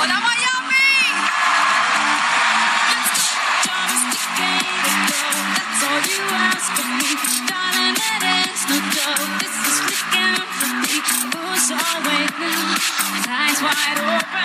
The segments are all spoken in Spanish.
¡Hola, Miami! Eyes wide open,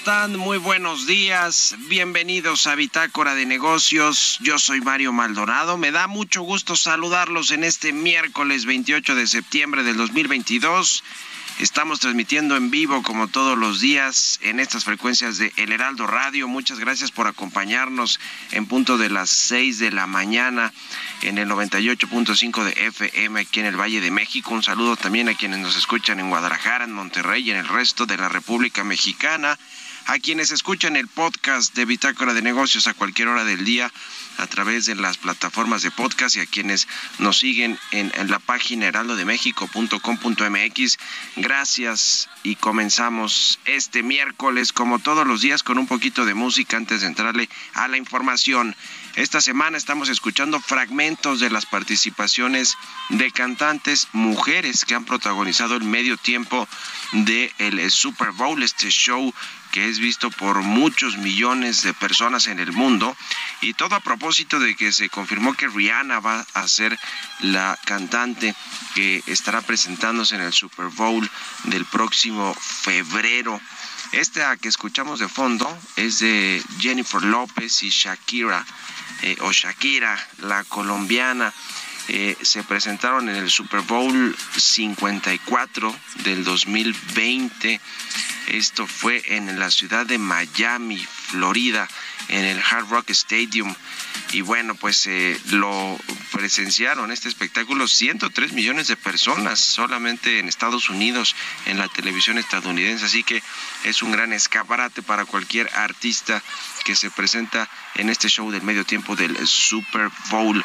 están? Muy buenos días. Bienvenidos a Bitácora de Negocios. Yo soy Mario Maldonado. Me da mucho gusto saludarlos en este miércoles 28 de septiembre del 2022. Estamos transmitiendo en vivo como todos los días en estas frecuencias de El Heraldo Radio. Muchas gracias por acompañarnos en punto de las 6 de la mañana en el 98.5 de FM aquí en el Valle de México. Un saludo también a quienes nos escuchan en Guadalajara, en Monterrey y en el resto de la República Mexicana. A quienes escuchan el podcast de Bitácora de Negocios a cualquier hora del día a través de las plataformas de podcast y a quienes nos siguen en, la página heraldodemexico.com.mx. Gracias y comenzamos este miércoles como todos los días con un poquito de música antes de entrarle a la información. Esta semana estamos escuchando fragmentos de las participaciones de cantantes mujeres que han protagonizado el medio tiempo del el Super Bowl, este show que es visto por muchos millones de personas en el mundo y todo a propósito de que se confirmó que Rihanna va a ser la cantante que estará presentándose en el Super Bowl del próximo febrero. Esta que escuchamos de fondo es de Jennifer López y Shakira, eh, o Shakira, la colombiana. Eh, se presentaron en el Super Bowl 54 del 2020. Esto fue en la ciudad de Miami, Florida, en el Hard Rock Stadium. Y bueno, pues eh, lo presenciaron este espectáculo 103 millones de personas solamente en Estados Unidos, en la televisión estadounidense. Así que es un gran escaparate para cualquier artista que se presenta en este show del medio tiempo del Super Bowl.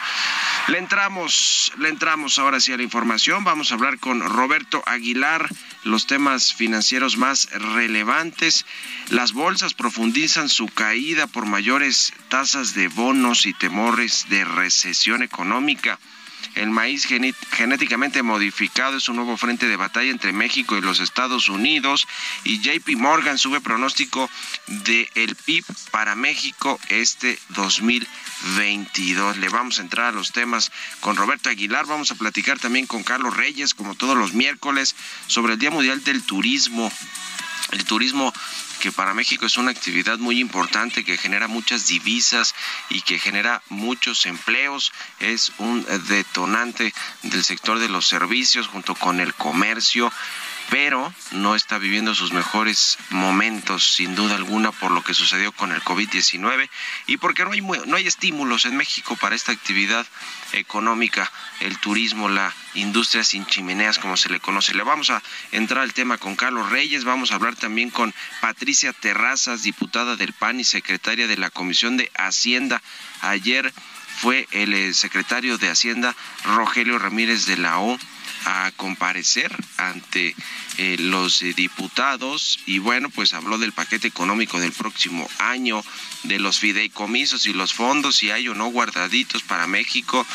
Le entramos, le entramos ahora sí a la información. Vamos a hablar con Roberto Aguilar, los temas financieros más relevantes. Las bolsas profundizan su caída por mayores tasas de bonos y temores de recesión económica. El maíz genéticamente modificado es un nuevo frente de batalla entre México y los Estados Unidos y JP Morgan sube pronóstico del el PIB para México este 2022. Le vamos a entrar a los temas con Roberto Aguilar, vamos a platicar también con Carlos Reyes como todos los miércoles sobre el Día Mundial del Turismo el turismo que para México es una actividad muy importante que genera muchas divisas y que genera muchos empleos. Es un detonante del sector de los servicios junto con el comercio pero no está viviendo sus mejores momentos, sin duda alguna, por lo que sucedió con el COVID-19 y porque no hay, no hay estímulos en México para esta actividad económica, el turismo, la industria sin chimeneas, como se le conoce. Le vamos a entrar al tema con Carlos Reyes, vamos a hablar también con Patricia Terrazas, diputada del PAN y secretaria de la Comisión de Hacienda. Ayer fue el eh, secretario de Hacienda, Rogelio Ramírez de la O a comparecer ante eh, los diputados y bueno, pues habló del paquete económico del próximo año, de los fideicomisos y los fondos, si hay o no guardaditos para México,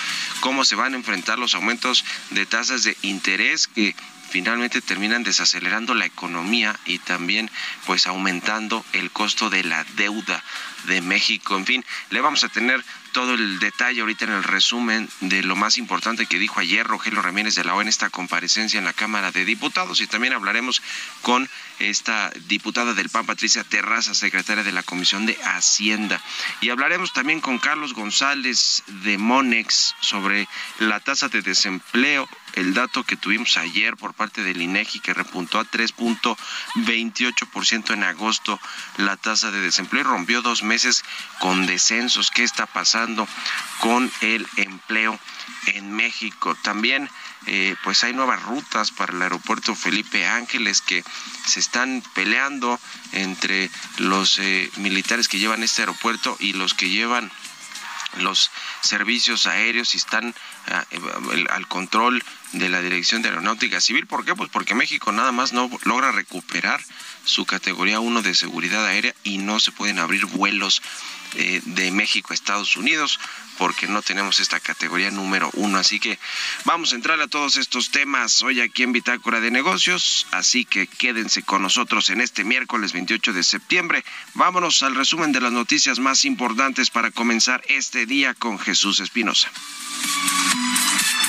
cómo se van a enfrentar los aumentos de tasas de interés que finalmente terminan desacelerando la economía y también pues aumentando el costo de la deuda de México. En fin, le vamos a tener todo el detalle ahorita en el resumen de lo más importante que dijo ayer Rogelio Ramírez de la O en esta comparecencia en la Cámara de Diputados y también hablaremos con esta diputada del PAN, Patricia Terraza, secretaria de la Comisión de Hacienda. Y hablaremos también con Carlos González de Monex sobre la tasa de desempleo, el dato que tuvimos ayer por parte del INEGI que repuntó a 3.28% en agosto la tasa de desempleo y rompió dos meses con descensos. ¿Qué está pasando con el empleo en México? También eh, pues hay nuevas rutas para el aeropuerto Felipe Ángeles que se están peleando entre los eh, militares que llevan este aeropuerto y los que llevan los servicios aéreos y están al control de la Dirección de Aeronáutica Civil. ¿Por qué? Pues porque México nada más no logra recuperar su categoría 1 de seguridad aérea y no se pueden abrir vuelos eh, de México a Estados Unidos porque no tenemos esta categoría número uno. Así que vamos a entrar a todos estos temas hoy aquí en Bitácora de Negocios. Así que quédense con nosotros en este miércoles 28 de septiembre. Vámonos al resumen de las noticias más importantes para comenzar este día con Jesús Espinosa. Thank you.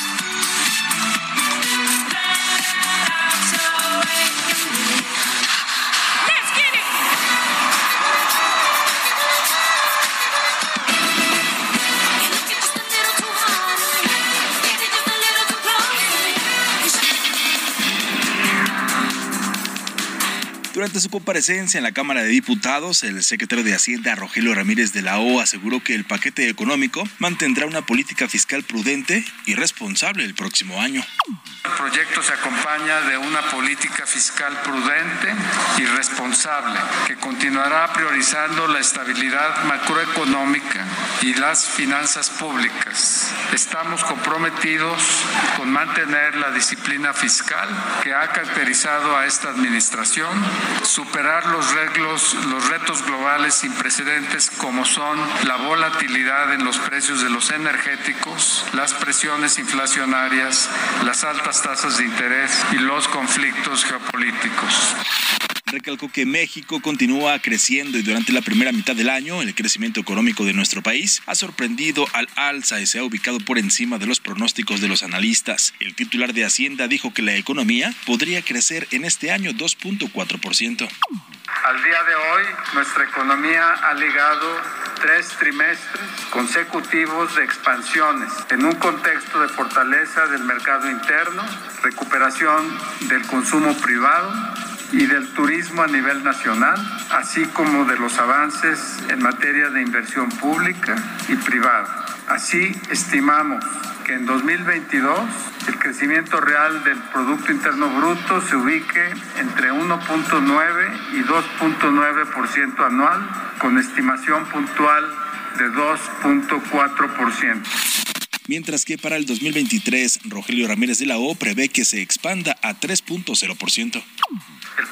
Durante su comparecencia en la Cámara de Diputados, el secretario de Hacienda, Rogelio Ramírez de la O, aseguró que el paquete económico mantendrá una política fiscal prudente y responsable el próximo año. El proyecto se acompaña de una política fiscal prudente y responsable que continuará priorizando la estabilidad macroeconómica y las finanzas públicas. Estamos comprometidos con mantener la disciplina fiscal que ha caracterizado a esta administración superar los, reglos, los retos globales sin precedentes como son la volatilidad en los precios de los energéticos, las presiones inflacionarias, las altas tasas de interés y los conflictos geopolíticos. Recalcó que México continúa creciendo y durante la primera mitad del año el crecimiento económico de nuestro país ha sorprendido al alza y se ha ubicado por encima de los pronósticos de los analistas. El titular de Hacienda dijo que la economía podría crecer en este año 2.4%. Al día de hoy, nuestra economía ha ligado tres trimestres consecutivos de expansiones en un contexto de fortaleza del mercado interno, recuperación del consumo privado y del turismo a nivel nacional, así como de los avances en materia de inversión pública y privada. Así estimamos que en 2022 el crecimiento real del Producto Interno Bruto se ubique entre 1.9 y 2.9% anual, con estimación puntual de 2.4% mientras que para el 2023 Rogelio Ramírez de la O prevé que se expanda a 3.0%.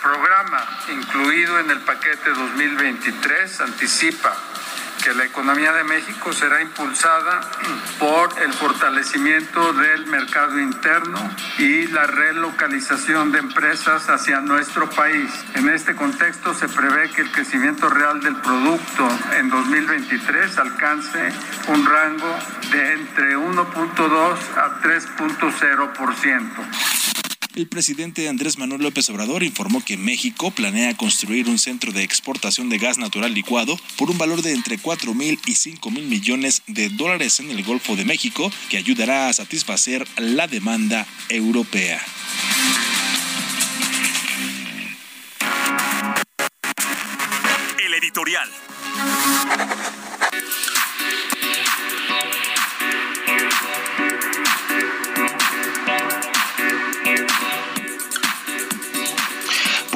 Programa incluido en el paquete 2023 anticipa que la economía de México será impulsada por el fortalecimiento del mercado interno y la relocalización de empresas hacia nuestro país. En este contexto se prevé que el crecimiento real del producto en 2023 alcance un rango de entre 1.2 a 3.0%. el presidente Andrés Manuel López Obrador informó que México planea construir un centro de exportación de gas natural licuado por un valor de entre 4 mil y 5 mil millones de dólares en el Golfo de México, que ayudará a satisfacer la demanda europea. El editorial.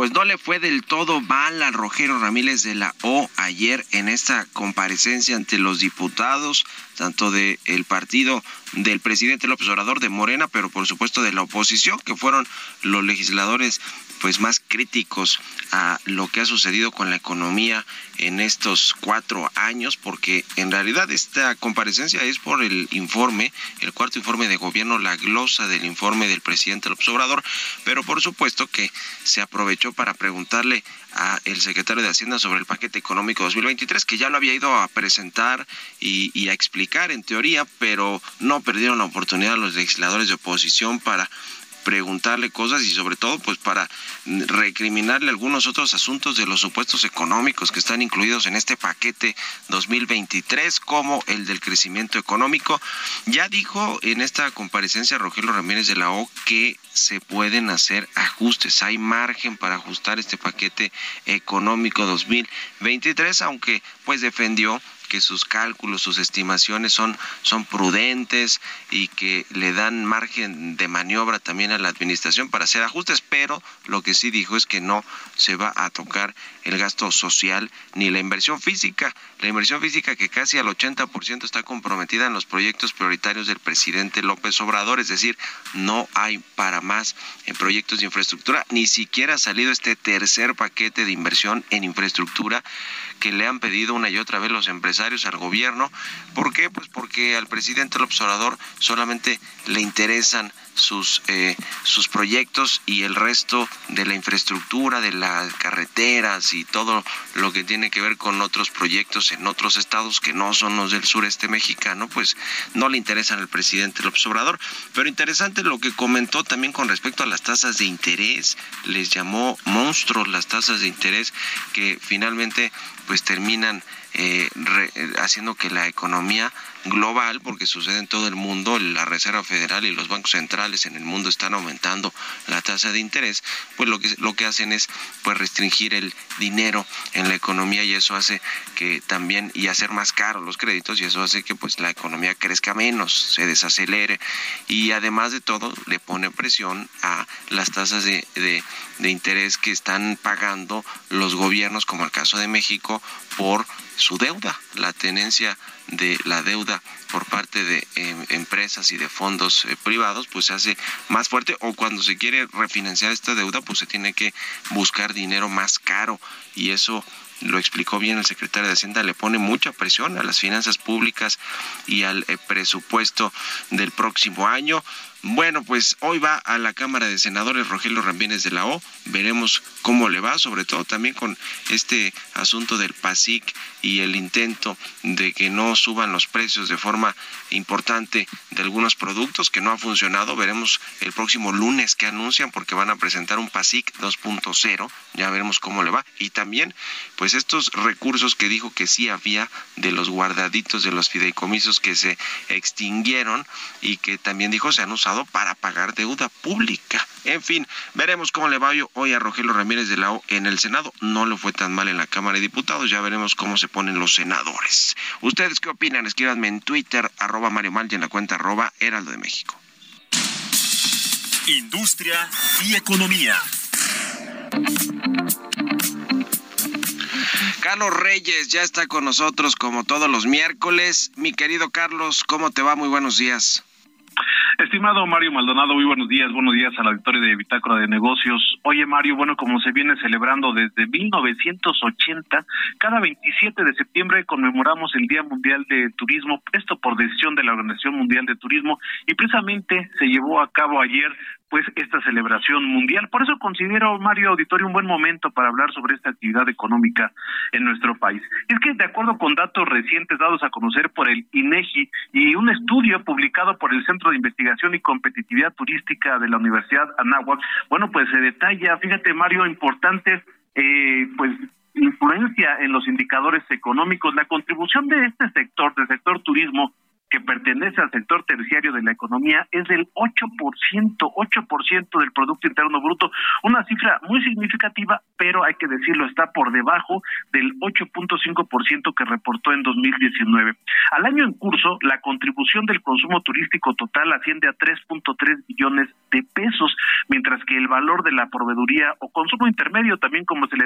Pues no le fue del todo mal a Rogero Ramírez de la O ayer en esta comparecencia ante los diputados, tanto del partido del presidente López Obrador de Morena, pero por supuesto de la oposición, que fueron los legisladores pues más críticos a lo que ha sucedido con la economía en estos cuatro años, porque en realidad esta comparecencia es por el informe, el cuarto informe de gobierno, la glosa del informe del presidente López Obrador, pero por supuesto que se aprovechó para preguntarle a el secretario de Hacienda sobre el paquete económico 2023, que ya lo había ido a presentar y, y a explicar en teoría, pero no perdieron la oportunidad los legisladores de oposición para preguntarle cosas y sobre todo pues para recriminarle algunos otros asuntos de los supuestos económicos que están incluidos en este paquete 2023 como el del crecimiento económico. Ya dijo en esta comparecencia Rogelio Ramírez de la O que se pueden hacer ajustes, hay margen para ajustar este paquete económico 2023, aunque pues defendió que sus cálculos, sus estimaciones son, son prudentes y que le dan margen de maniobra también a la administración para hacer ajustes, pero lo que sí dijo es que no se va a tocar el gasto social ni la inversión física. La inversión física que casi al 80% está comprometida en los proyectos prioritarios del presidente López Obrador, es decir, no hay para más en proyectos de infraestructura, ni siquiera ha salido este tercer paquete de inversión en infraestructura que le han pedido una y otra vez los empresarios al gobierno. ¿Por qué? Pues porque al presidente el observador solamente le interesan sus, eh, sus proyectos y el resto de la infraestructura, de las carreteras y todo lo que tiene que ver con otros proyectos en otros estados que no son los del sureste mexicano, pues no le interesan al presidente el observador. Pero interesante lo que comentó también con respecto a las tasas de interés, les llamó monstruos las tasas de interés que finalmente pues terminan eh, haciendo que la economía global, porque sucede en todo el mundo, la Reserva Federal y los bancos centrales en el mundo están aumentando la tasa de interés, pues lo que lo que hacen es pues restringir el dinero en la economía y eso hace que también y hacer más caros los créditos y eso hace que pues la economía crezca menos, se desacelere. Y además de todo le pone presión a las tasas de, de, de interés que están pagando los gobiernos, como el caso de México, por su deuda, la tenencia de la deuda por parte de em, empresas y de fondos eh, privados, pues se hace más fuerte o cuando se quiere refinanciar esta deuda, pues se tiene que buscar dinero más caro y eso lo explicó bien el secretario de Hacienda, le pone mucha presión a las finanzas públicas y al eh, presupuesto del próximo año. Bueno, pues hoy va a la Cámara de Senadores Rogelio Ramírez de la O. Veremos cómo le va, sobre todo también con este asunto del PASIC y el intento de que no suban los precios de forma importante de algunos productos que no ha funcionado. Veremos el próximo lunes que anuncian porque van a presentar un PASIC 2.0. Ya veremos cómo le va. Y también, pues estos recursos que dijo que sí había de los guardaditos de los fideicomisos que se extinguieron y que también dijo se han usado para pagar deuda pública. En fin, veremos cómo le va hoy a Rogelio Ramírez de la O en el Senado. No le fue tan mal en la Cámara de Diputados. Ya veremos cómo se ponen los senadores. ¿Ustedes qué opinan? Escríbanme en Twitter, arroba Mario Mal y en la cuenta arroba Heraldo de México. Industria y economía. Carlos Reyes ya está con nosotros como todos los miércoles. Mi querido Carlos, ¿cómo te va? Muy buenos días. Estimado Mario Maldonado, muy buenos días, buenos días a la victoria de Bitácora de Negocios. Oye Mario, bueno, como se viene celebrando desde 1980, cada 27 de septiembre conmemoramos el Día Mundial de Turismo, esto por decisión de la Organización Mundial de Turismo, y precisamente se llevó a cabo ayer pues esta celebración mundial. Por eso considero, Mario Auditorio, un buen momento para hablar sobre esta actividad económica en nuestro país. Es que de acuerdo con datos recientes dados a conocer por el INEGI y un estudio publicado por el Centro de Investigación y Competitividad Turística de la Universidad Anáhuac, bueno, pues se detalla, fíjate Mario, importantes eh, pues influencia en los indicadores económicos, la contribución de este sector, del sector turismo, que pertenece al sector terciario de la economía es del 8%, 8% del Producto Interno Bruto, una cifra muy significativa, pero hay que decirlo, está por debajo del 8.5% que reportó en 2019. Al año en curso, la contribución del consumo turístico total asciende a 3.3 billones de pesos, mientras que el valor de la proveeduría o consumo intermedio, también como se le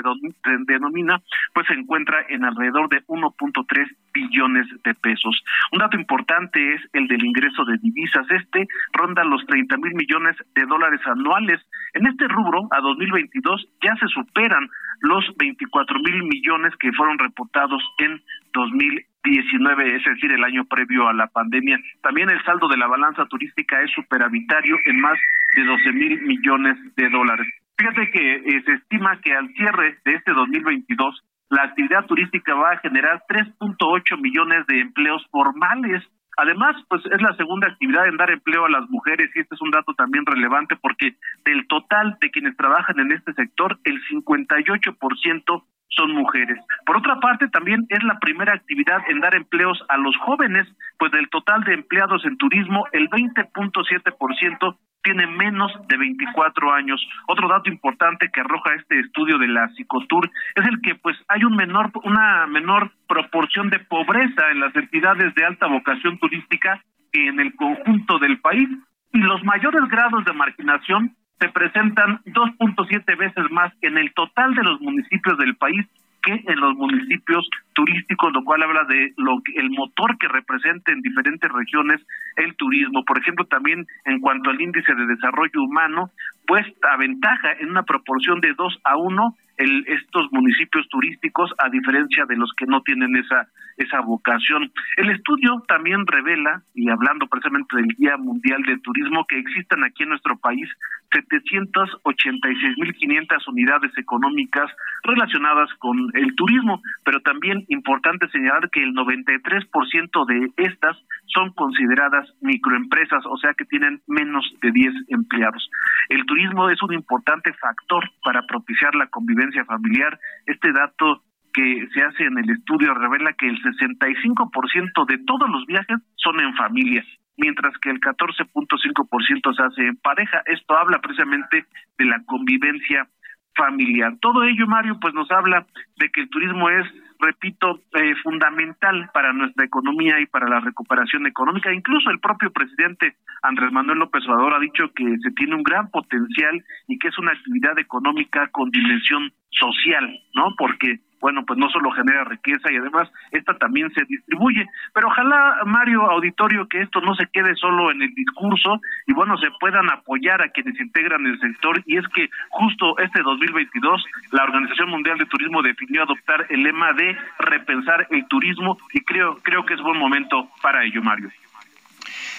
denomina, pues se encuentra en alrededor de 1.3 billones de pesos. Un dato importante es el del ingreso de divisas. Este ronda los 30 mil millones de dólares anuales. En este rubro, a 2022, ya se superan los 24 mil millones que fueron reportados en 2019, es decir, el año previo a la pandemia. También el saldo de la balanza turística es superavitario en más de 12 mil millones de dólares. Fíjate que eh, se estima que al cierre de este 2022 la actividad turística va a generar 3.8 millones de empleos formales Además, pues es la segunda actividad en dar empleo a las mujeres y este es un dato también relevante porque del total de quienes trabajan en este sector, el 58% son mujeres. Por otra parte, también es la primera actividad en dar empleos a los jóvenes, pues del total de empleados en turismo, el 20.7% tiene menos de 24 años. Otro dato importante que arroja este estudio de la Psicotur es el que pues hay un menor una menor proporción de pobreza en las entidades de alta vocación turística que en el conjunto del país y los mayores grados de marginación se presentan 2.7 veces más en el total de los municipios del país que en los municipios turísticos, lo cual habla de lo que, el motor que representa en diferentes regiones el turismo. Por ejemplo, también en cuanto al índice de desarrollo humano, pues aventaja en una proporción de 2 a 1 el, estos municipios turísticos a diferencia de los que no tienen esa esa vocación. El estudio también revela, y hablando precisamente del Día Mundial del Turismo, que existen aquí en nuestro país 786.500 unidades económicas relacionadas con el turismo, pero también importante señalar que el 93% de estas son consideradas microempresas, o sea que tienen menos de 10 empleados. El turismo es un importante factor para propiciar la convivencia familiar. Este dato que se hace en el estudio revela que el 65% de todos los viajes son en familia, mientras que el 14.5% se hace en pareja. Esto habla precisamente de la convivencia familiar. Todo ello, Mario, pues nos habla de que el turismo es, repito, eh, fundamental para nuestra economía y para la recuperación económica. Incluso el propio presidente Andrés Manuel López Obrador ha dicho que se tiene un gran potencial y que es una actividad económica con dimensión social, ¿no? Porque bueno, pues no solo genera riqueza y además esta también se distribuye. Pero ojalá, Mario Auditorio, que esto no se quede solo en el discurso y bueno, se puedan apoyar a quienes integran el sector. Y es que justo este 2022 la Organización Mundial de Turismo definió adoptar el lema de repensar el turismo y creo, creo que es buen momento para ello, Mario.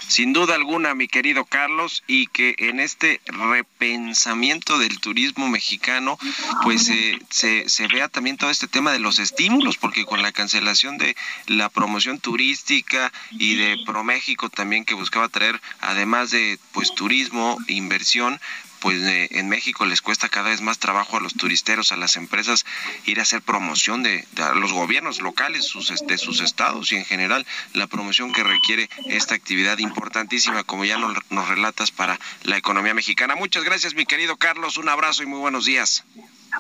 Sin duda alguna, mi querido Carlos, y que en este repensamiento del turismo mexicano, pues eh, se, se vea también todo este tema de los estímulos, porque con la cancelación de la promoción turística y de ProMéxico también que buscaba traer, además de pues turismo, inversión, pues en México les cuesta cada vez más trabajo a los turisteros, a las empresas, ir a hacer promoción de, los gobiernos locales sus, de sus estados y en general la promoción que requiere esta actividad importantísima, como ya nos, nos relatas, para la economía mexicana. Muchas gracias, mi querido Carlos. Un abrazo y muy buenos días.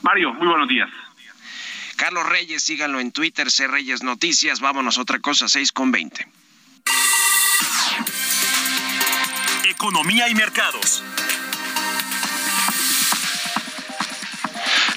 Mario, muy buenos días. Carlos Reyes, síganlo en Twitter, C Reyes Noticias. Vámonos a otra cosa, 6 con 20. Economía y mercados.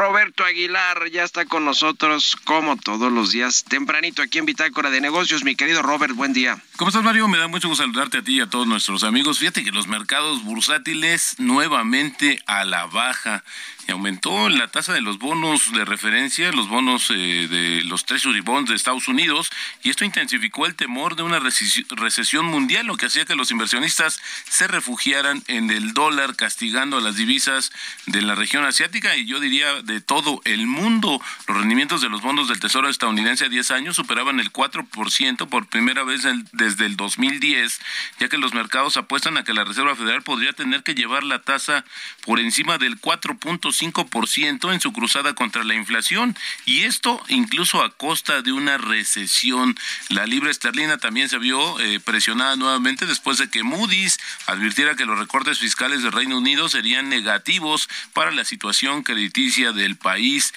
Roberto Aguilar ya está con nosotros como todos los días, tempranito aquí en Bitácora de Negocios. Mi querido Robert, buen día. ¿Cómo estás, Mario? Me da mucho gusto saludarte a ti y a todos nuestros amigos. Fíjate que los mercados bursátiles nuevamente a la baja aumentó la tasa de los bonos de referencia, los bonos eh, de los Treasury Bonds de Estados Unidos, y esto intensificó el temor de una recesión mundial, lo que hacía que los inversionistas se refugiaran en el dólar, castigando a las divisas de la región asiática y yo diría de todo el mundo. Los rendimientos de los bonos del Tesoro estadounidense a 10 años superaban el 4% por primera vez desde el 2010, ya que los mercados apuestan a que la Reserva Federal podría tener que llevar la tasa por encima del 4.5 5% en su cruzada contra la inflación y esto incluso a costa de una recesión. La libra esterlina también se vio eh, presionada nuevamente después de que Moody's advirtiera que los recortes fiscales del Reino Unido serían negativos para la situación crediticia del país.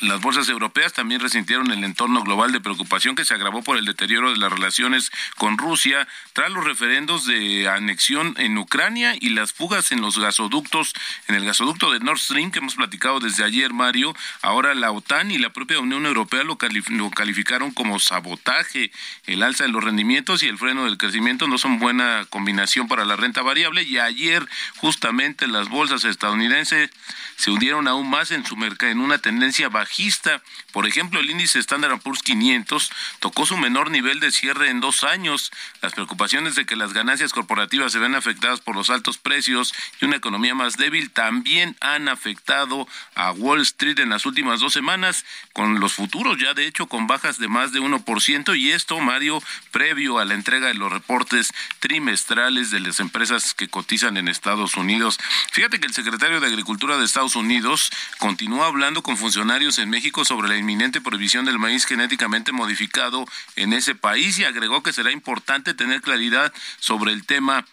las bolsas europeas también resintieron el entorno global de preocupación que se agravó por el deterioro de las relaciones con Rusia tras los referendos de anexión en Ucrania y las fugas en los gasoductos, en el gasoducto de Nord Stream que hemos platicado desde ayer, Mario, ahora la OTAN y la propia Unión Europea lo, calificaron como sabotaje. El alza de los rendimientos y el freno del crecimiento no son buena combinación para la renta variable y ayer justamente las bolsas estadounidenses se hundieron aún más en su mercado en una tendencia bajista. Por ejemplo, el índice Standard Poor's 500 tocó su menor nivel de cierre en dos años. Las preocupaciones de que las ganancias corporativas se ven afectadas por los altos precios y una economía más débil también han afectado a Wall Street en las últimas dos semanas, con los futuros ya de hecho con bajas de más de 1%, y esto, Mario, previo a la entrega de los reportes trimestrales de las empresas que cotizan en Estados Unidos. Fíjate que el secretario de Agricultura de Estados Unidos continúa hablando con funcionarios en México sobre la inminente prohibición del maíz genéticamente modificado en ese país y agregó que será importante tener claridad sobre el tema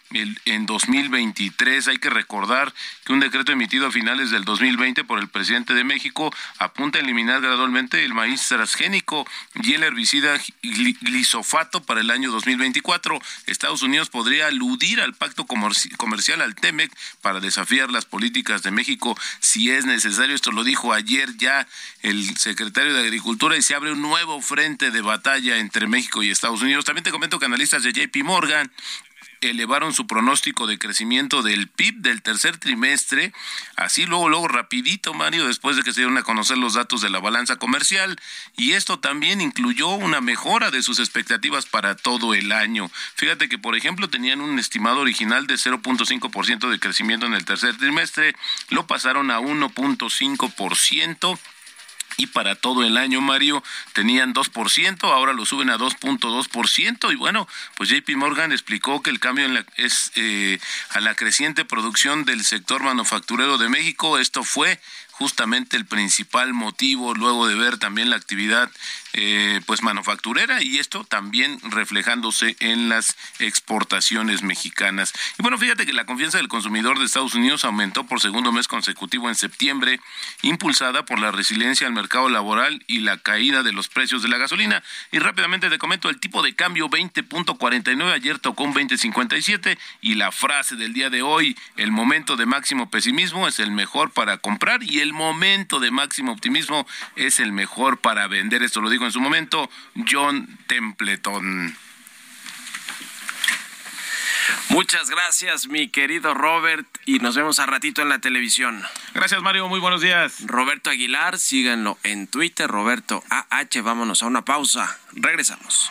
en 2023. Hay que recordar que un decreto emitido a finales del 2020 por el presidente de México apunta a eliminar gradualmente el maíz transgénico y el herbicida glisofato para el año 2024. Estados Unidos podría aludir al pacto comercial al TEMEC para desafiar las políticas de México si es necesario. Esto lo dijo ayer ya el secretario de Agricultura y se abre un nuevo frente de batalla entre México y Estados Unidos. También te comento que analistas de JP Morgan elevaron su pronóstico de crecimiento del PIB del tercer trimestre, así luego, luego rapidito, Mario, después de que se dieron a conocer los datos de la balanza comercial, y esto también incluyó una mejora de sus expectativas para todo el año. Fíjate que, por ejemplo, tenían un estimado original de 0.5% de crecimiento en el tercer trimestre, lo pasaron a 1.5% y para todo el año, Mario, tenían 2%, ahora lo suben a 2.2%. Y bueno, pues JP Morgan explicó que el cambio en la, es eh, a la creciente producción del sector manufacturero de México. Esto fue justamente el principal motivo luego de ver también la actividad eh, pues manufacturera y esto también reflejándose en las exportaciones mexicanas. Y bueno, fíjate que la confianza del consumidor de Estados Unidos aumentó por segundo mes consecutivo en septiembre, impulsada por la resiliencia al mercado laboral y la caída de los precios de la gasolina. Y rápidamente te comento el tipo de cambio 20.49, ayer tocó un 20.57 y la frase del día de hoy, el momento de máximo pesimismo es el mejor para comprar y el momento de máximo optimismo es el mejor para vender. Esto lo digo en su momento John Templeton. Muchas gracias, mi querido Robert, y nos vemos a ratito en la televisión. Gracias, Mario, muy buenos días. Roberto Aguilar, síganlo en Twitter, Roberto AH. Vámonos a una pausa. Regresamos.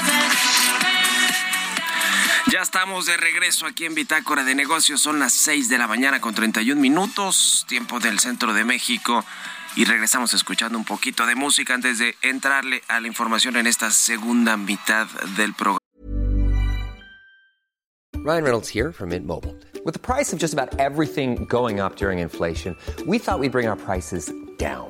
clouds. estamos de regreso aquí en Bitácora de Negocios. Son las 6 de la mañana con 31 minutos, tiempo del centro de México. Y regresamos escuchando un poquito de música antes de entrarle a la información en esta segunda mitad del programa. Ryan Reynolds here from Mint Mobile. With the price of just about everything going up during inflation, we thought we'd bring our prices down.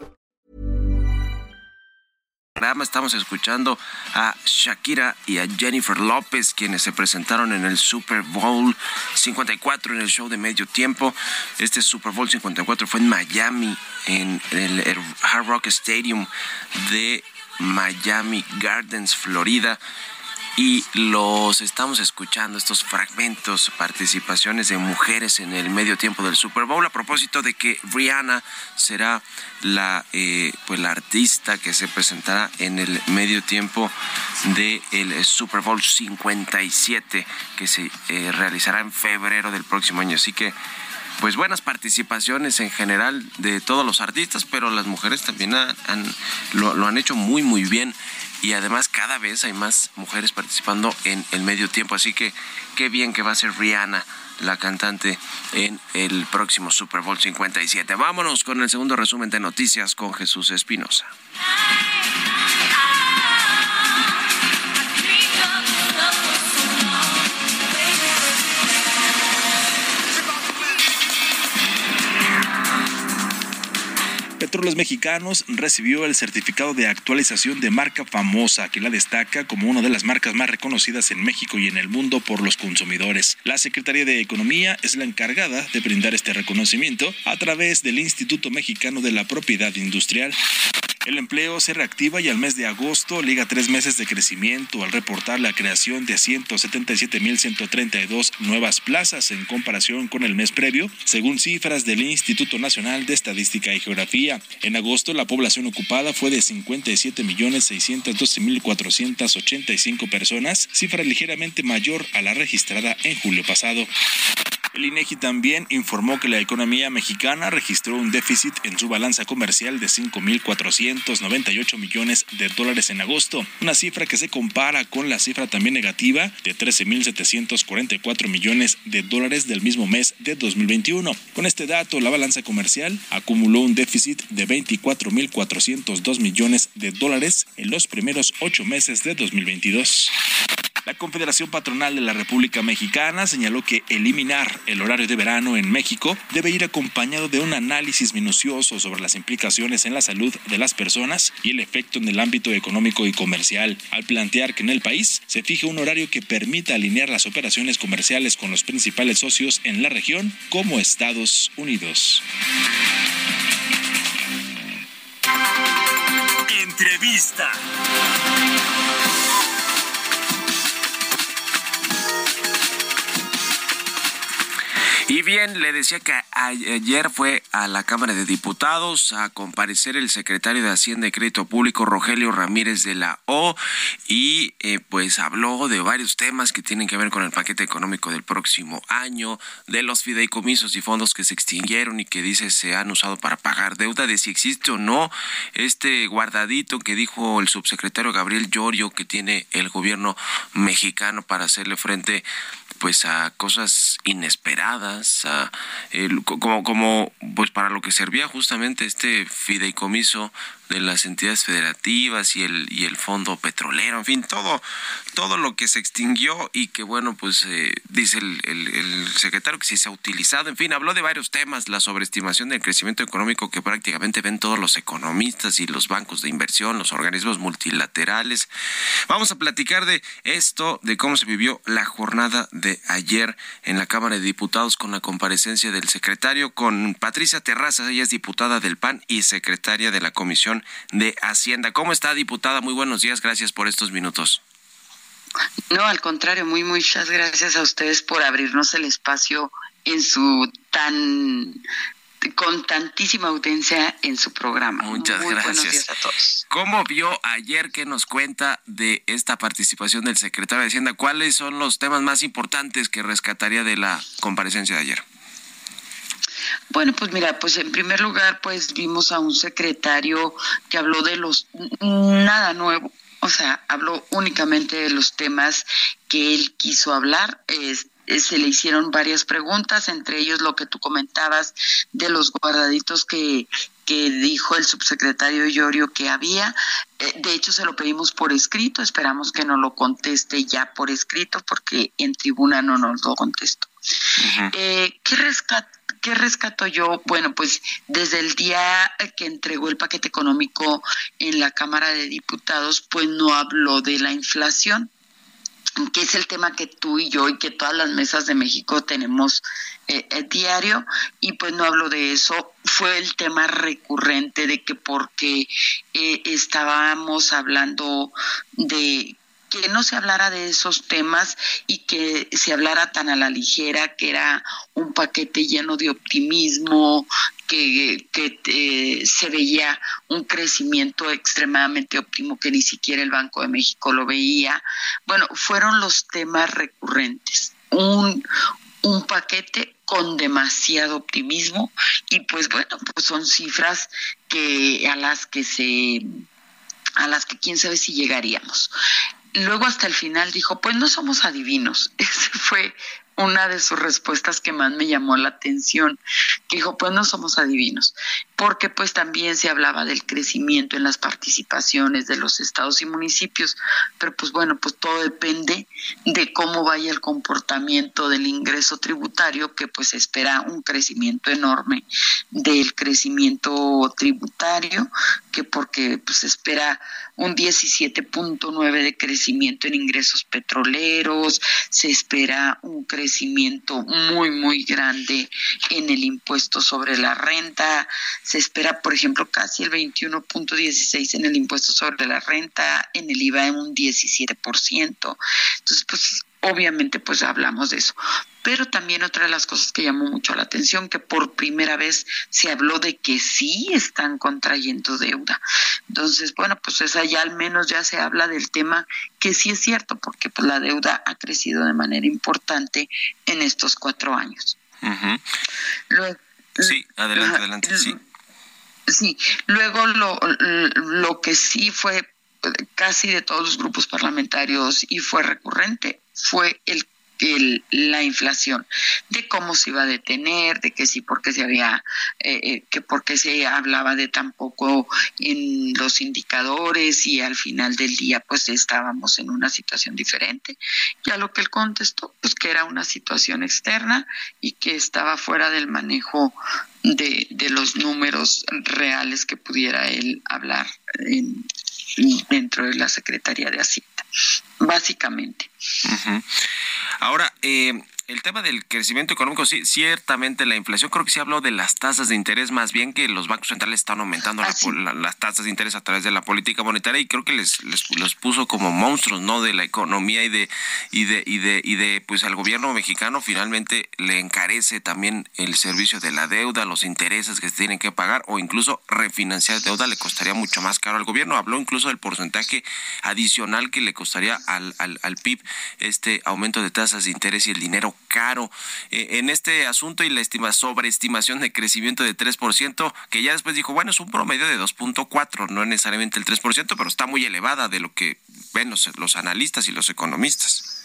Estamos escuchando a Shakira y a Jennifer López, quienes se presentaron en el Super Bowl 54 en el show de medio tiempo. Este Super Bowl 54 fue en Miami, en el, Hard Rock Stadium de Miami Gardens, Florida y los estamos escuchando, estos fragmentos, participaciones de mujeres en el medio tiempo del Super Bowl, a propósito de que Rihanna será la, eh, pues la artista que se presentará en el medio tiempo del Super Bowl 57, que se eh, realizará en febrero del próximo año. Así que pues buenas participaciones en general de todos los artistas, pero las mujeres también lo, lo, han hecho muy, muy bien y además cada vez hay más mujeres participando en el medio tiempo, así que qué bien que va a ser Rihanna la cantante en el próximo Super Bowl 57. Vámonos con el segundo resumen de noticias con Jesús Espinosa. Petróleos Mexicanos recibió el certificado de actualización de marca famosa, que la destaca como una de las marcas más reconocidas en México y en el mundo por los consumidores. La Secretaría de Economía es la encargada de brindar este reconocimiento a través del Instituto Mexicano de la Propiedad Industrial. El empleo se reactiva y al mes de agosto liga tres meses de crecimiento al reportar la creación de 177.132 nuevas plazas en comparación con el mes previo, según cifras del Instituto Nacional de Estadística y Geografía. En agosto la población ocupada fue de 57.612.485 personas, cifra ligeramente mayor a la registrada en julio pasado. El INEGI también informó que la economía mexicana registró un déficit en su balanza comercial de 5.498 millones de dólares en agosto, una cifra que se compara con la cifra también negativa de 13.744 millones de dólares del mismo mes de 2021. Con este dato, la balanza comercial acumuló un déficit de 24.402 millones de dólares en los primeros ocho meses de 2022. La Confederación Patronal de la República Mexicana señaló que eliminar el horario de verano en México debe ir acompañado de un análisis minucioso sobre las implicaciones en la salud de las personas y el efecto en el ámbito económico y comercial, al plantear que en el país se fije un horario que permita alinear las operaciones comerciales con los principales socios en la región como Estados Unidos. Entrevista. Y bien, le decía que ayer fue a la Cámara de Diputados a comparecer el secretario de Hacienda y Crédito Público, Rogelio Ramírez de la O, y eh, pues habló de varios temas que tienen que ver con el paquete económico del próximo año, de los fideicomisos y fondos que se extinguieron y que dice se han usado para pagar deuda, de si existe o no este guardadito que dijo el subsecretario Gabriel Llorio que tiene el gobierno mexicano para hacerle frente pues a cosas inesperadas, a, como, como pues para lo que servía justamente este fideicomiso de las entidades federativas y el y el fondo petrolero, en fin, todo todo lo que se extinguió y que bueno, pues eh, dice el, el, el, secretario que sí se ha utilizado, en fin, habló de varios temas, la sobreestimación del crecimiento económico que prácticamente ven todos los economistas y los bancos de inversión, los organismos multilaterales. Vamos a platicar de esto, de cómo se vivió la jornada de ayer en la Cámara de Diputados con la comparecencia del secretario, con Patricia Terrazas, ella es diputada del PAN y secretaria de la Comisión de Hacienda. ¿Cómo está, diputada? Muy buenos días, gracias por estos minutos. No, al contrario, muy muchas gracias a ustedes por abrirnos el espacio en su tan con tantísima audiencia en su programa. Muchas Muy gracias. Buenos días a todos. ¿Cómo vio ayer que nos cuenta de esta participación del secretario de Hacienda? ¿Cuáles son los temas más importantes que rescataría de la comparecencia de ayer? Bueno, pues mira, pues en primer lugar, pues vimos a un secretario que habló de los nada nuevo, o sea, habló únicamente de los temas que él quiso hablar. Se le hicieron varias preguntas, entre ellos lo que tú comentabas de los guardaditos que, que dijo el subsecretario Llorio que había. Eh, de hecho, se lo pedimos por escrito, esperamos que nos lo conteste ya por escrito, porque en tribuna no nos lo contestó. eh, ¿Qué rescata? ¿Qué rescato yo? Bueno, pues desde el día que entregó el paquete económico en la Cámara de Diputados, pues no habló de la inflación, que es el tema que tú y yo y que todas las mesas de México tenemos eh, eh, diario, y pues no habló de eso. Fue el tema recurrente de que porque eh, estábamos hablando de que no se hablara de esos temas y que se hablara tan a la ligera, que era un paquete lleno de optimismo, que, que eh, se veía un crecimiento extremadamente óptimo que ni siquiera el Banco de México lo veía. Bueno, fueron los temas recurrentes. Un, un paquete con demasiado optimismo y pues bueno, pues son cifras que a las que se a las que quién sabe si llegaríamos luego hasta el final dijo, pues no somos adivinos. Ese fue una de sus respuestas que más me llamó la atención, que dijo, pues no somos adivinos, porque pues también se hablaba del crecimiento en las participaciones de los estados y municipios, pero pues bueno, pues todo depende de cómo vaya el comportamiento del ingreso tributario, que pues espera un crecimiento enorme del crecimiento tributario, que porque pues espera un 17.9 de crecimiento en ingresos petroleros, se espera un crecimiento muy, muy grande en el impuesto sobre la renta, se espera, por ejemplo, casi el 21.16 en el impuesto sobre la renta, en el IVA en un 17%. Entonces, pues obviamente pues hablamos de eso. Pero también otra de las cosas que llamó mucho la atención, que por primera vez se habló de que sí están contrayendo deuda. Entonces, bueno, pues esa ya al menos ya se habla del tema que sí es cierto, porque pues la deuda ha crecido de manera importante en estos cuatro años. Uh -huh. Luego, sí, adelante, adelante, sí. Sí, luego lo, lo que sí fue casi de todos los grupos parlamentarios y fue recurrente fue el, el, la inflación, de cómo se iba a detener, de que sí, porque se había, eh, que porque se hablaba de tampoco en los indicadores y al final del día pues estábamos en una situación diferente. Ya lo que él contestó, pues que era una situación externa y que estaba fuera del manejo de, de los números reales que pudiera él hablar en, dentro de la Secretaría de Hacienda, básicamente. Ahora, eh, el tema del crecimiento económico, sí, ciertamente la inflación, creo que se habló de las tasas de interés, más bien que los bancos centrales están aumentando ah, la, la, las tasas de interés a través de la política monetaria y creo que les, les los puso como monstruos, ¿no? De la economía y de, y de, y de, y de, pues al gobierno mexicano finalmente le encarece también el servicio de la deuda, los intereses que se tienen que pagar o incluso refinanciar deuda le costaría mucho más caro al gobierno. Habló incluso del porcentaje adicional que le costaría al, al, al PIB este aumento de tasas de interés y el dinero caro. Eh, en este asunto y la estima, sobreestimación de crecimiento de 3%, que ya después dijo, bueno, es un promedio de 2.4, no necesariamente el 3%, pero está muy elevada de lo que ven los, los analistas y los economistas.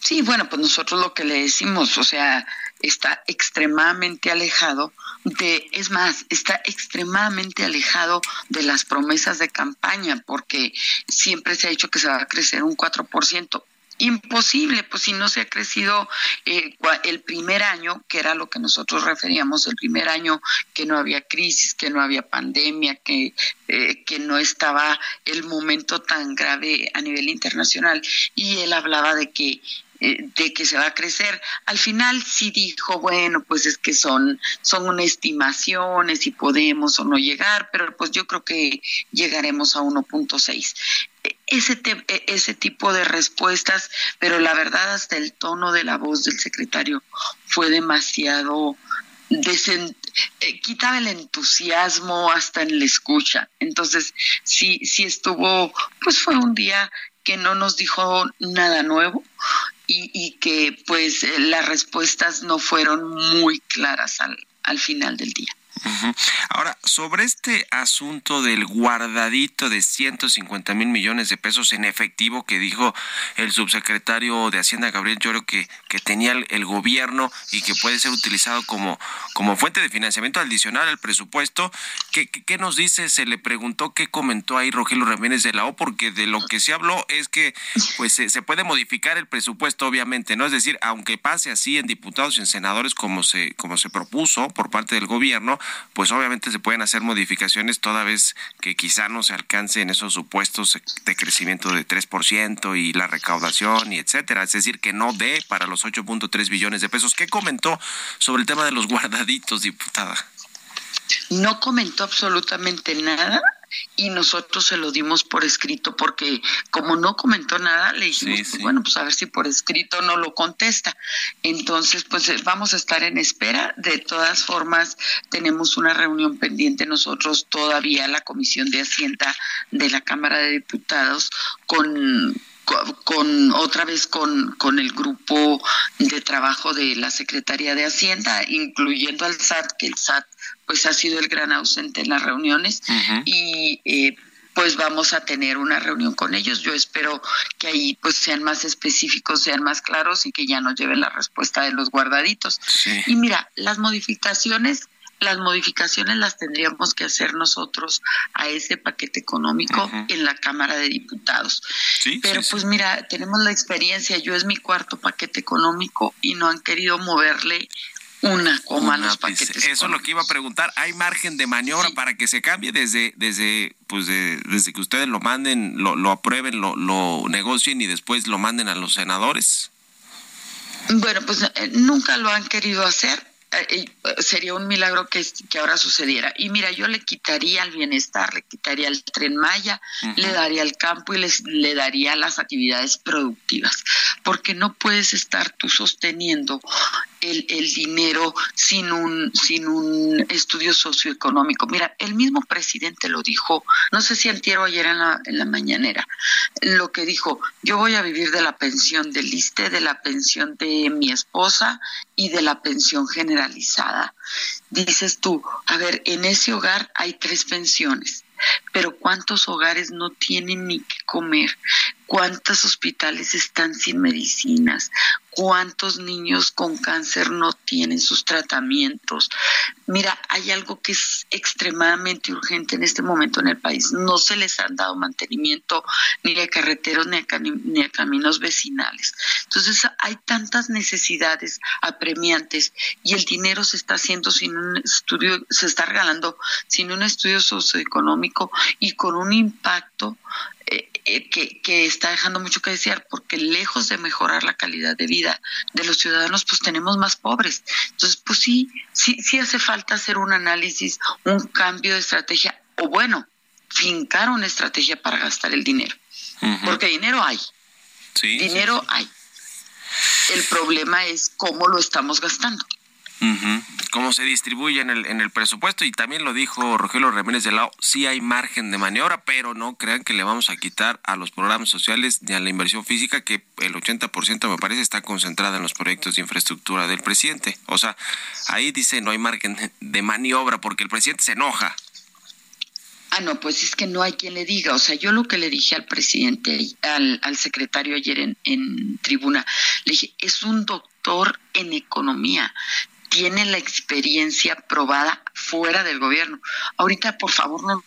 Sí, bueno, pues nosotros lo que le decimos, o sea, está extremadamente alejado de, es más, está extremadamente alejado de las promesas de campaña, porque siempre se ha dicho que se va a crecer un 4%. Imposible, pues si no se ha crecido eh, el primer año, que era lo que nosotros referíamos, el primer año que no había crisis, que no había pandemia, que, eh, que no estaba el momento tan grave a nivel internacional. Y él hablaba de que de que se va a crecer. Al final sí dijo, bueno, pues es que son, son estimaciones y podemos o no llegar, pero pues yo creo que llegaremos a 1.6 ese, te, ese tipo de respuestas, pero la verdad hasta el tono de la voz del secretario fue demasiado eh, quitaba el entusiasmo hasta en la escucha. Entonces, sí, sí estuvo, pues fue un día que no nos dijo nada nuevo y, y que pues eh, las respuestas no fueron muy claras al, al final del día. Ahora, sobre este asunto del guardadito de 150 mil millones de pesos en efectivo que dijo el subsecretario de Hacienda, Gabriel Lloro, que, que tenía el, gobierno y que puede ser utilizado como, como fuente de financiamiento adicional al presupuesto, ¿qué, qué, nos dice? Se le preguntó qué comentó ahí Rogelio Ramírez de la O, porque de lo que se habló es que pues se, se puede modificar el presupuesto, obviamente, ¿no? Es decir, aunque pase así en diputados y en senadores como se, como se propuso por parte del gobierno, pues obviamente se pueden hacer modificaciones toda vez que quizá no se alcancen esos supuestos de crecimiento de 3% y la recaudación y etcétera, es decir, que no dé para los 8.3 billones de pesos. ¿Qué comentó sobre el tema de los guardaditos, diputada? No comentó absolutamente nada y nosotros se lo dimos por escrito porque como no comentó nada, le dijimos, pues, bueno, pues a ver si por escrito no lo contesta. Entonces, pues eh, vamos a estar en espera. De todas formas, tenemos una reunión pendiente nosotros todavía, la Comisión de Hacienda de la Cámara de Diputados, con con, otra vez con, con el grupo de trabajo de la Secretaría de Hacienda, incluyendo al SAT, que el SAT pues ha sido el gran ausente en las reuniones y eh, pues vamos a tener una reunión con ellos. Yo espero que ahí pues sean más específicos, sean más claros y que ya nos lleven la respuesta de los guardaditos. Y mira, las modificaciones las modificaciones las tendríamos que hacer nosotros a ese paquete económico en la Cámara de Diputados. Pero pues mira, tenemos la experiencia, yo es mi cuarto paquete económico y no han querido moverle una coma los paquetes. Eso es lo que iba a preguntar. ¿Hay margen de maniobra para que se cambie desde, desde, pues desde que ustedes lo manden, lo, lo aprueben, lo, lo negocien y después lo manden a los senadores? Bueno, pues eh, nunca lo han querido hacer sería un milagro que, que, ahora sucediera. Y mira, yo le quitaría el bienestar, le quitaría el tren Maya, le daría el campo y les, le daría las actividades productivas, porque no puedes estar tú sosteniendo el, el, dinero sin un, sin un estudio socioeconómico. Mira, el mismo presidente lo dijo, no sé si antier o ayer en la, en la mañanera, lo que dijo, yo voy a vivir de la pensión del ISTE, de la pensión de mi esposa y de la pensión generalizada. Dices tú, a ver, en ese hogar hay tres pensiones, pero ¿cuántos hogares no tienen ni qué comer? ¿Cuántos hospitales están sin medicinas? cuántos niños con cáncer no tienen sus tratamientos. Mira, hay algo que es extremadamente urgente en este momento en el país. No se les han dado mantenimiento ni a carreteros ni a, caminos vecinales. Entonces hay tantas necesidades apremiantes y el dinero se está haciendo sin un estudio, se está regalando sin un estudio socioeconómico y con un impacto eh, eh, que, que, está dejando mucho que desear porque lejos de mejorar la calidad de vida de los ciudadanos, pues tenemos más pobres. Entonces, pues sí, sí, sí hace falta hacer un análisis, un cambio de estrategia, o bueno, fincar una estrategia para gastar el dinero. Porque dinero hay. dinero hay. El problema es cómo lo estamos gastando. Cómo se distribuye en el, en el presupuesto y también lo dijo Rogelio Ramírez de Lao, sí hay margen de maniobra, pero no crean que le vamos a quitar a los programas sociales ni a la inversión física, que el 80% me parece está concentrada en los proyectos de infraestructura del presidente. O sea, ahí dice no hay margen de maniobra porque el presidente se enoja. Ah, no, pues es que no hay quien le diga. O sea, yo lo que le dije al presidente, al, al secretario ayer en, en tribuna, le dije, es un doctor en economía tiene la experiencia probada fuera del gobierno. Ahorita, por favor, no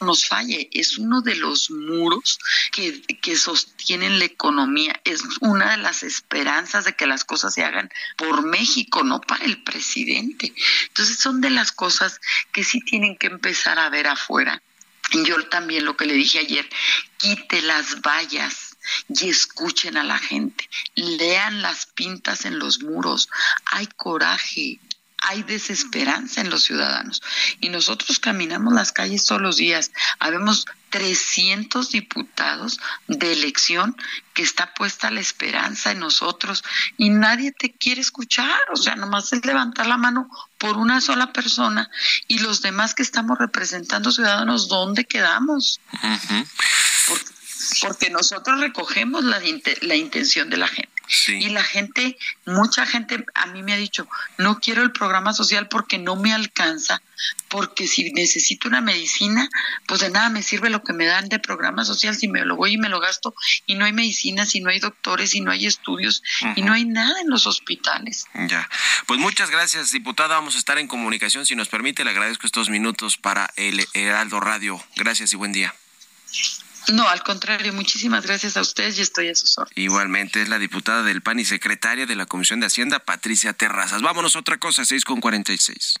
nos falle, es uno de los muros que, que, sostienen la economía, es una de las esperanzas de que las cosas se hagan por México, no para el presidente. Entonces son de las cosas que sí tienen que empezar a ver afuera. Yo también lo que le dije ayer, quite las vallas y escuchen a la gente, lean las pintas en los muros, hay coraje, hay desesperanza en los ciudadanos. Y nosotros caminamos las calles todos los días. Habemos 300 diputados de elección que está puesta la esperanza en nosotros y nadie te quiere escuchar. O sea, nomás es levantar la mano por una sola persona y los demás que estamos representando ciudadanos, ¿dónde quedamos? porque, nosotros recogemos la, la intención de la gente. Y la gente, mucha gente a mí me ha dicho, no quiero el programa social porque no me alcanza, porque si necesito una medicina, pues de nada me sirve lo que me dan de programa social si me lo voy y me lo gasto y no hay medicinas y no hay doctores y no hay estudios y no hay nada en los hospitales. Ya, pues muchas gracias diputada, vamos a estar en comunicación, si nos permite, le agradezco estos minutos para el Heraldo Radio. Gracias y buen día. No, al contrario, muchísimas gracias a ustedes y estoy a sus órdenes. Igualmente es la diputada del PAN y secretaria de la Comisión de Hacienda, Patricia Terrazas. Vámonos a otra cosa, 6 con 46.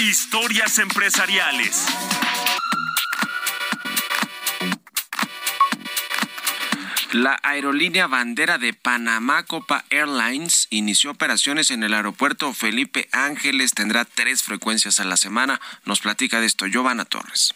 Historias empresariales. La aerolínea bandera de Panamá Copa Airlines inició operaciones en el aeropuerto Felipe Ángeles. Tendrá tres frecuencias a la semana. Nos platica de esto Giovanna Torres.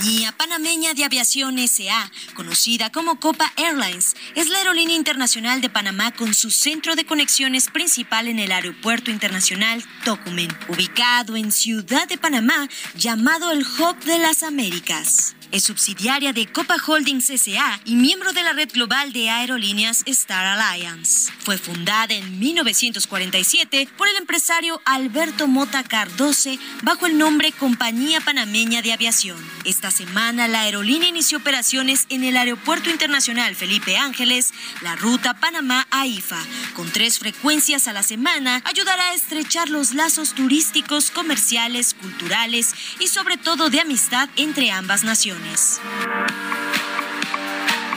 Compañía panameña de aviación SA, conocida como Copa Airlines, es la aerolínea internacional de Panamá con su centro de conexiones principal en el Aeropuerto Internacional Tocumen, ubicado en Ciudad de Panamá, llamado el Hub de las Américas. Es subsidiaria de Copa Holdings SA y miembro de la red global de aerolíneas Star Alliance. Fue fundada en 1947 por el empresario Alberto Mota Cardoce bajo el nombre Compañía Panameña de Aviación. Esta semana la aerolínea inició operaciones en el Aeropuerto Internacional Felipe Ángeles, la ruta Panamá a IFA. Con tres frecuencias a la semana, ayudará a estrechar los lazos turísticos, comerciales, culturales y sobre todo de amistad entre ambas naciones. Goonies.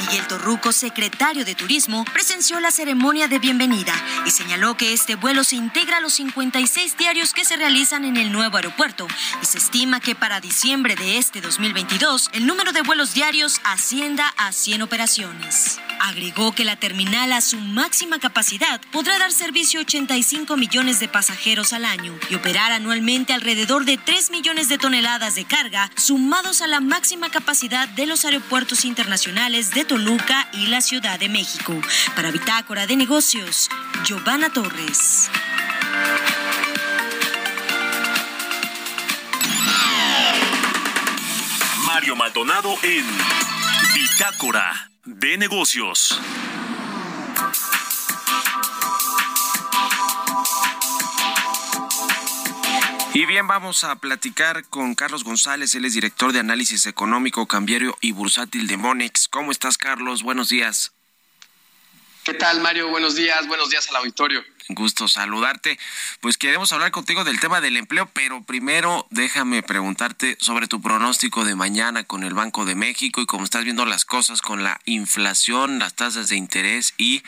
Miguel Torruco, secretario de Turismo, presenció la ceremonia de bienvenida y señaló que este vuelo se integra a los 56 diarios que se realizan en el nuevo aeropuerto y se estima que para diciembre de este 2022 el número de vuelos diarios ascienda a 100 operaciones. Agregó que la terminal a su máxima capacidad podrá dar servicio a 85 millones de pasajeros al año y operar anualmente alrededor de 3 millones de toneladas de carga, sumados a la máxima capacidad de los aeropuertos internacionales de Toluca y la Ciudad de México. Para Bitácora de Negocios, Giovanna Torres. Mario Maldonado en Bitácora de negocios. Y bien, vamos a platicar con Carlos González, él es director de análisis económico, cambiario y bursátil de Monex. ¿Cómo estás, Carlos? Buenos días. ¿Qué tal, Mario? Buenos días, buenos días al auditorio. Gusto saludarte. Pues queremos hablar contigo del tema del empleo, pero primero déjame preguntarte sobre tu pronóstico de mañana con el Banco de México y cómo estás viendo las cosas con la inflación, las tasas de interés y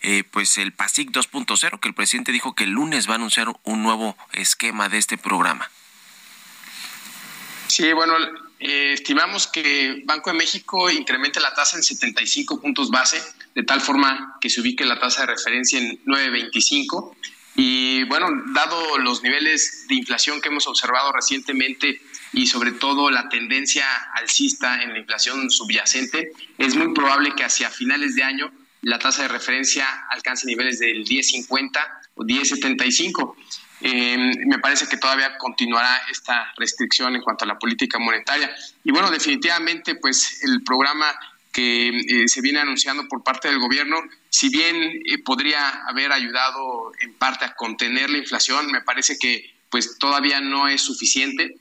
eh, pues el PASIC 2.0, que el presidente dijo que el lunes va a anunciar un nuevo esquema de este programa. Sí, bueno, eh, estimamos que Banco de México incremente la tasa en 75 puntos base, de tal forma que se ubique la tasa de referencia en 9.25. Y bueno, dado los niveles de inflación que hemos observado recientemente y sobre todo la tendencia alcista en la inflación subyacente, es muy probable que hacia finales de año la tasa de referencia alcance niveles del 10.50 o 10.75. Eh, me parece que todavía continuará esta restricción en cuanto a la política monetaria. Y bueno, definitivamente, pues el programa que eh, se viene anunciando por parte del gobierno, si bien eh, podría haber ayudado en parte a contener la inflación, me parece que pues todavía no es suficiente.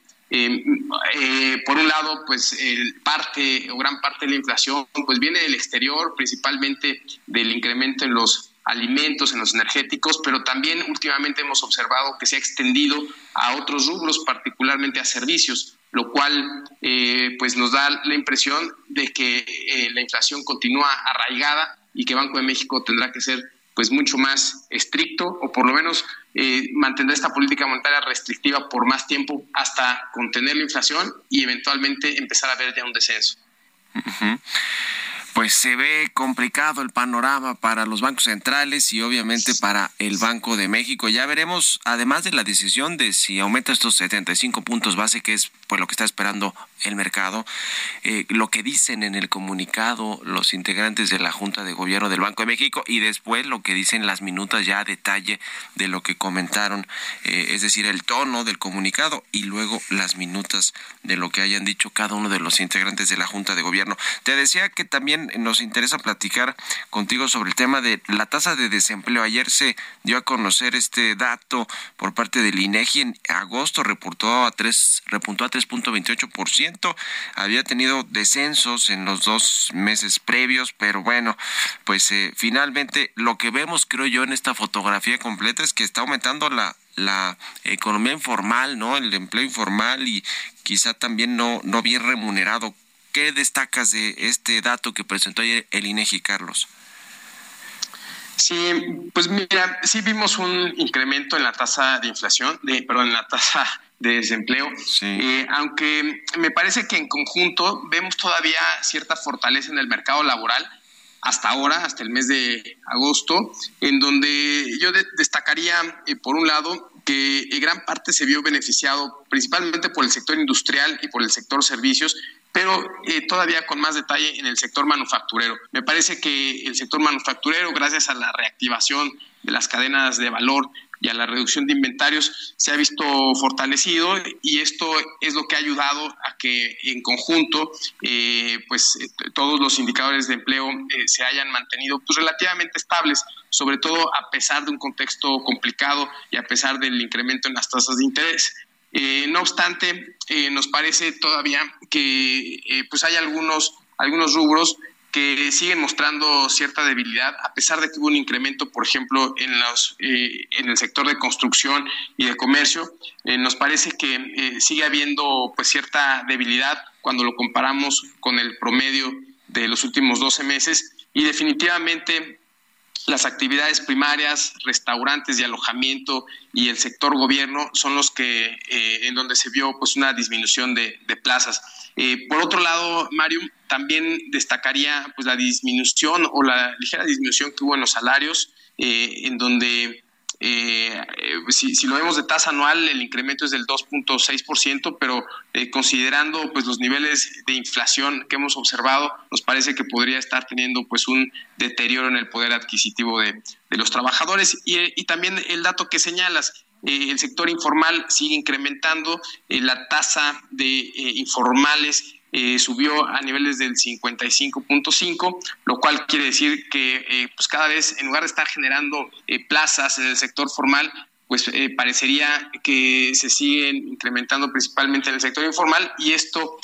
por un lado, pues el parte o gran parte de la inflación pues viene del exterior, principalmente del incremento en los alimentos, en los energéticos, pero también últimamente hemos observado que se ha extendido a otros rubros, particularmente a servicios, lo cual eh, pues nos da la impresión de que eh, la inflación continúa arraigada y que Banco de México tendrá que ser pues mucho más estricto o por lo menos eh, mantendrá esta política monetaria restrictiva por más tiempo hasta contener la inflación y eventualmente empezar a ver ya un descenso. Pues se ve complicado el panorama para los bancos centrales y obviamente para el Banco de México. Ya veremos, además de la decisión de si aumenta estos 75 puntos base, que es pues lo que está esperando el mercado, eh, lo que dicen en el comunicado los integrantes de la Junta de Gobierno del Banco de México y después lo que dicen las minutas ya a detalle de lo que comentaron, eh, es decir, el tono del comunicado y luego las minutas de lo que hayan dicho cada uno de los integrantes de la Junta de Gobierno. Te decía que también nos interesa platicar contigo sobre el tema de la tasa de desempleo. Ayer se dio a conocer este dato por parte del INEGI en agosto reportó a tres, repuntó a 3.28% había tenido descensos en los dos meses previos, pero bueno, pues eh, finalmente lo que vemos, creo yo, en esta fotografía completa es que está aumentando la, la economía informal, ¿no? El empleo informal y quizá también no, no bien remunerado. ¿Qué destacas de este dato que presentó ayer el INEGI, Carlos? Sí, pues mira, sí vimos un incremento en la tasa de inflación, de, perdón, en la tasa de desempleo, eh, aunque me parece que en conjunto vemos todavía cierta fortaleza en el mercado laboral hasta ahora, hasta el mes de agosto, en donde yo destacaría, eh, por un lado, que en gran parte se vio beneficiado principalmente por el sector industrial y por el sector servicios, pero eh, todavía con más detalle en el sector manufacturero. Me parece que el sector manufacturero, gracias a la reactivación de las cadenas de valor y a la reducción de inventarios se ha visto fortalecido y esto es lo que ha ayudado a que en conjunto eh, pues todos los indicadores de empleo eh, se hayan mantenido pues relativamente estables sobre todo a pesar de un contexto complicado y a pesar del incremento en las tasas de interés. Eh, no obstante nos parece todavía que pues hay algunos algunos rubros que siguen mostrando cierta debilidad, a pesar de que hubo un incremento, por ejemplo, en, los, eh, en el sector de construcción y de comercio. Eh, nos parece que eh, sigue habiendo pues, cierta debilidad cuando lo comparamos con el promedio de los últimos 12 meses y definitivamente las actividades primarias, restaurantes de alojamiento y el sector gobierno son los que en donde se vio pues una disminución de, de plazas. por otro lado, Mario, también destacaría pues, la disminución o la ligera disminución que hubo en los salarios, eh, en donde eh, si, lo vemos de tasa anual, el incremento es del 2.6%, pero eh, considerando pues los niveles de inflación que hemos observado, nos parece que podría estar teniendo pues un deterioro en el poder adquisitivo de, los trabajadores. Y, también el dato que señalas, el sector informal sigue incrementando, la tasa de informales eh, subió a niveles del 55.5, lo cual quiere decir que eh, pues cada vez, en lugar de estar generando eh, plazas en el sector formal, pues parecería que se siguen incrementando principalmente en el sector informal y esto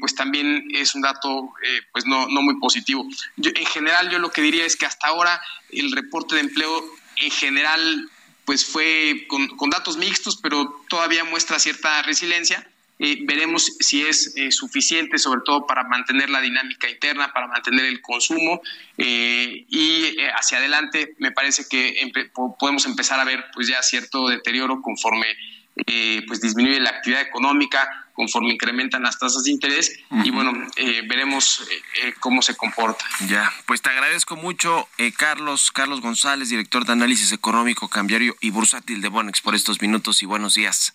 pues también es un dato pues no, no muy positivo. en general yo lo que diría es que hasta ahora el reporte de empleo en general pues fue con, con datos mixtos, pero todavía muestra cierta resiliencia eh, veremos si es eh, suficiente, sobre todo para mantener la dinámica interna, para mantener el consumo eh, y hacia adelante me parece que podemos empezar a ver pues ya cierto deterioro conforme pues disminuye la actividad económica, conforme incrementan las tasas de interés y bueno, veremos cómo se comporta. Ya, pues te agradezco mucho, Carlos, Carlos González, director de análisis económico, cambiario y bursátil de Bonex por estos minutos y buenos días.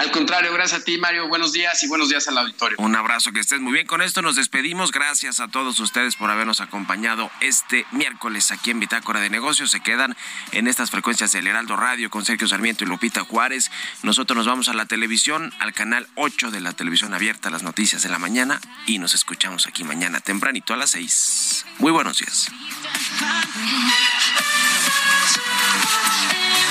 Al contrario, gracias a ti, Mario. Buenos días y buenos días al auditorio. Un abrazo, que estés muy bien. Con esto nos despedimos. Gracias a todos ustedes por habernos acompañado este miércoles aquí en Bitácora de Negocios. Se quedan en estas frecuencias del Heraldo Radio con Sergio Sarmiento y Lupita Juárez. Nosotros nos vamos a la televisión, al canal 8 de la televisión abierta, las noticias de la mañana, y nos escuchamos aquí mañana tempranito a las 6. Muy buenos días.